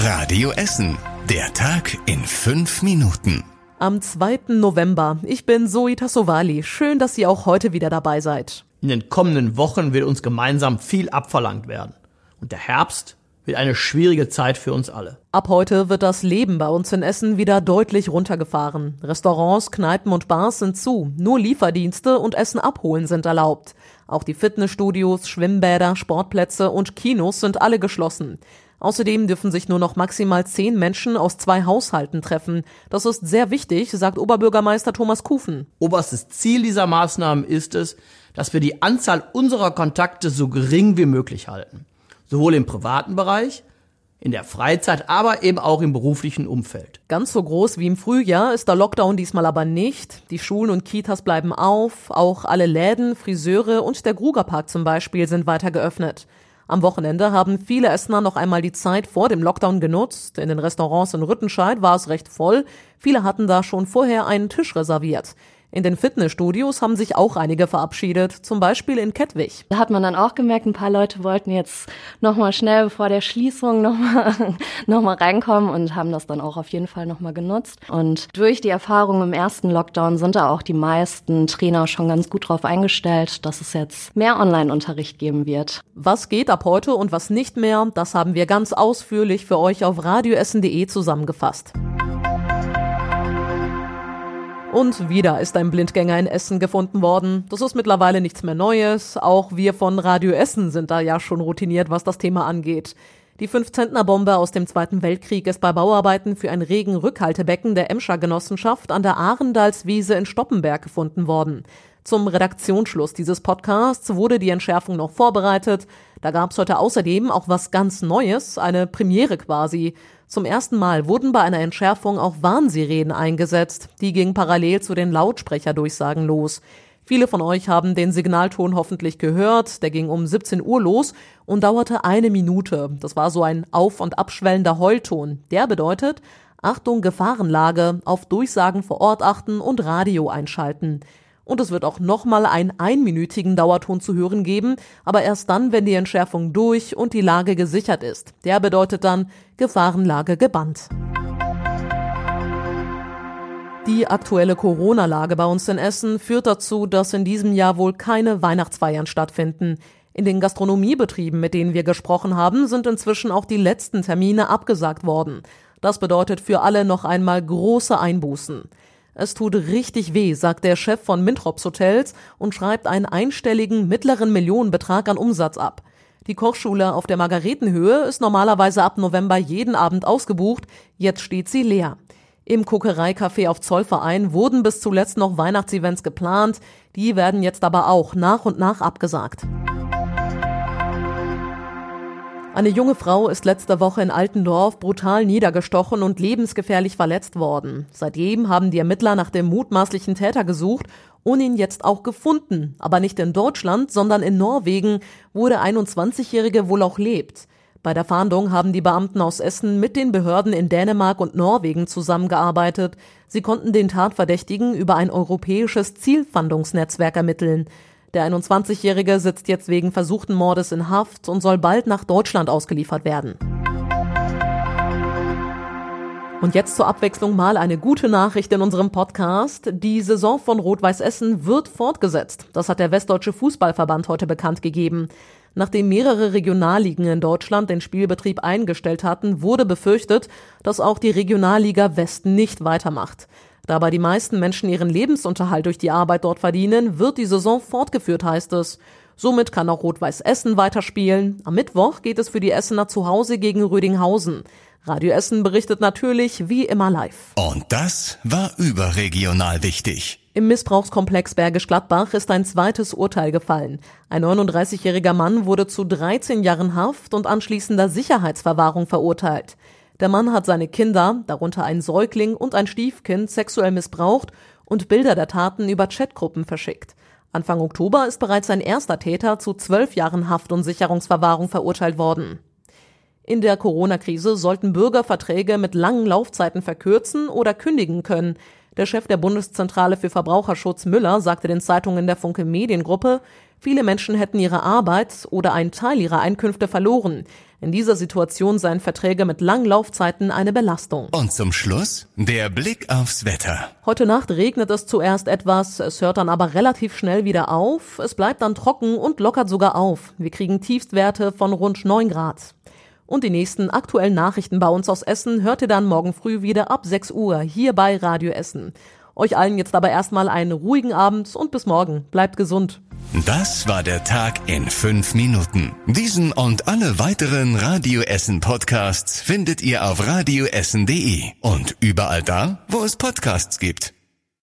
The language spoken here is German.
Radio Essen. Der Tag in fünf Minuten. Am 2. November. Ich bin Zoe Tassovali. Schön, dass ihr auch heute wieder dabei seid. In den kommenden Wochen wird uns gemeinsam viel abverlangt werden. Und der Herbst wird eine schwierige Zeit für uns alle. Ab heute wird das Leben bei uns in Essen wieder deutlich runtergefahren. Restaurants, Kneipen und Bars sind zu. Nur Lieferdienste und Essen abholen sind erlaubt. Auch die Fitnessstudios, Schwimmbäder, Sportplätze und Kinos sind alle geschlossen. Außerdem dürfen sich nur noch maximal zehn Menschen aus zwei Haushalten treffen. Das ist sehr wichtig, sagt Oberbürgermeister Thomas Kufen. Oberstes Ziel dieser Maßnahmen ist es, dass wir die Anzahl unserer Kontakte so gering wie möglich halten sowohl im privaten Bereich, in der Freizeit, aber eben auch im beruflichen Umfeld. Ganz so groß wie im Frühjahr ist der Lockdown diesmal aber nicht. Die Schulen und Kitas bleiben auf, auch alle Läden, Friseure und der Grugerpark zum Beispiel sind weiter geöffnet. Am Wochenende haben viele Essener noch einmal die Zeit vor dem Lockdown genutzt. In den Restaurants in Rüttenscheid war es recht voll. Viele hatten da schon vorher einen Tisch reserviert. In den Fitnessstudios haben sich auch einige verabschiedet, zum Beispiel in Kettwig. Da hat man dann auch gemerkt, ein paar Leute wollten jetzt nochmal schnell vor der Schließung nochmal noch mal reinkommen und haben das dann auch auf jeden Fall nochmal genutzt. Und durch die Erfahrung im ersten Lockdown sind da auch die meisten Trainer schon ganz gut drauf eingestellt, dass es jetzt mehr Online-Unterricht geben wird. Was geht ab heute und was nicht mehr, das haben wir ganz ausführlich für euch auf radioessen.de zusammengefasst. Und wieder ist ein Blindgänger in Essen gefunden worden. Das ist mittlerweile nichts mehr Neues. Auch wir von Radio Essen sind da ja schon routiniert, was das Thema angeht. Die 5-Zentner-Bombe aus dem Zweiten Weltkrieg ist bei Bauarbeiten für ein Regenrückhaltebecken der Emscher Genossenschaft an der Ahrendalswiese in Stoppenberg gefunden worden. Zum Redaktionsschluss dieses Podcasts wurde die Entschärfung noch vorbereitet. Da gab es heute außerdem auch was ganz Neues, eine Premiere quasi. Zum ersten Mal wurden bei einer Entschärfung auch Warnsirenen eingesetzt. Die gingen parallel zu den Lautsprecherdurchsagen los. Viele von euch haben den Signalton hoffentlich gehört. Der ging um 17 Uhr los und dauerte eine Minute. Das war so ein auf- und abschwellender Heulton. Der bedeutet, Achtung, Gefahrenlage, auf Durchsagen vor Ort achten und Radio einschalten. Und es wird auch nochmal einen einminütigen Dauerton zu hören geben, aber erst dann, wenn die Entschärfung durch und die Lage gesichert ist. Der bedeutet dann Gefahrenlage gebannt. Die aktuelle Corona-Lage bei uns in Essen führt dazu, dass in diesem Jahr wohl keine Weihnachtsfeiern stattfinden. In den Gastronomiebetrieben, mit denen wir gesprochen haben, sind inzwischen auch die letzten Termine abgesagt worden. Das bedeutet für alle noch einmal große Einbußen. Es tut richtig weh, sagt der Chef von Mintrops Hotels und schreibt einen einstelligen mittleren Millionenbetrag an Umsatz ab. Die Kochschule auf der Margaretenhöhe ist normalerweise ab November jeden Abend ausgebucht, jetzt steht sie leer. Im Kokereicafé auf Zollverein wurden bis zuletzt noch Weihnachtsevents geplant, die werden jetzt aber auch nach und nach abgesagt. Eine junge Frau ist letzte Woche in Altendorf brutal niedergestochen und lebensgefährlich verletzt worden. Seitdem haben die Ermittler nach dem mutmaßlichen Täter gesucht und ihn jetzt auch gefunden. Aber nicht in Deutschland, sondern in Norwegen, wo der 21-Jährige wohl auch lebt. Bei der Fahndung haben die Beamten aus Essen mit den Behörden in Dänemark und Norwegen zusammengearbeitet. Sie konnten den Tatverdächtigen über ein europäisches Zielfahndungsnetzwerk ermitteln. Der 21-Jährige sitzt jetzt wegen versuchten Mordes in Haft und soll bald nach Deutschland ausgeliefert werden. Und jetzt zur Abwechslung mal eine gute Nachricht in unserem Podcast. Die Saison von Rot-Weiß Essen wird fortgesetzt. Das hat der Westdeutsche Fußballverband heute bekannt gegeben. Nachdem mehrere Regionalligen in Deutschland den Spielbetrieb eingestellt hatten, wurde befürchtet, dass auch die Regionalliga West nicht weitermacht. Dabei die meisten Menschen ihren Lebensunterhalt durch die Arbeit dort verdienen, wird die Saison fortgeführt, heißt es. Somit kann auch Rot-Weiß Essen weiterspielen. Am Mittwoch geht es für die Essener zu Hause gegen Rödinghausen. Radio Essen berichtet natürlich wie immer live. Und das war überregional wichtig. Im Missbrauchskomplex Bergisch Gladbach ist ein zweites Urteil gefallen. Ein 39-jähriger Mann wurde zu 13 Jahren Haft und anschließender Sicherheitsverwahrung verurteilt. Der Mann hat seine Kinder, darunter ein Säugling und ein Stiefkind, sexuell missbraucht und Bilder der Taten über Chatgruppen verschickt. Anfang Oktober ist bereits sein erster Täter zu zwölf Jahren Haft und Sicherungsverwahrung verurteilt worden. In der Corona-Krise sollten Bürger Verträge mit langen Laufzeiten verkürzen oder kündigen können. Der Chef der Bundeszentrale für Verbraucherschutz Müller sagte den Zeitungen der Funke Mediengruppe, Viele Menschen hätten ihre Arbeit oder einen Teil ihrer Einkünfte verloren. In dieser Situation seien Verträge mit langen Laufzeiten eine Belastung. Und zum Schluss der Blick aufs Wetter. Heute Nacht regnet es zuerst etwas, es hört dann aber relativ schnell wieder auf, es bleibt dann trocken und lockert sogar auf. Wir kriegen Tiefstwerte von rund 9 Grad. Und die nächsten aktuellen Nachrichten bei uns aus Essen hört ihr dann morgen früh wieder ab 6 Uhr hier bei Radio Essen. Euch allen jetzt aber erstmal einen ruhigen Abend und bis morgen. Bleibt gesund. Das war der Tag in fünf Minuten. Diesen und alle weiteren Radio Essen Podcasts findet ihr auf radioessen.de und überall da, wo es Podcasts gibt.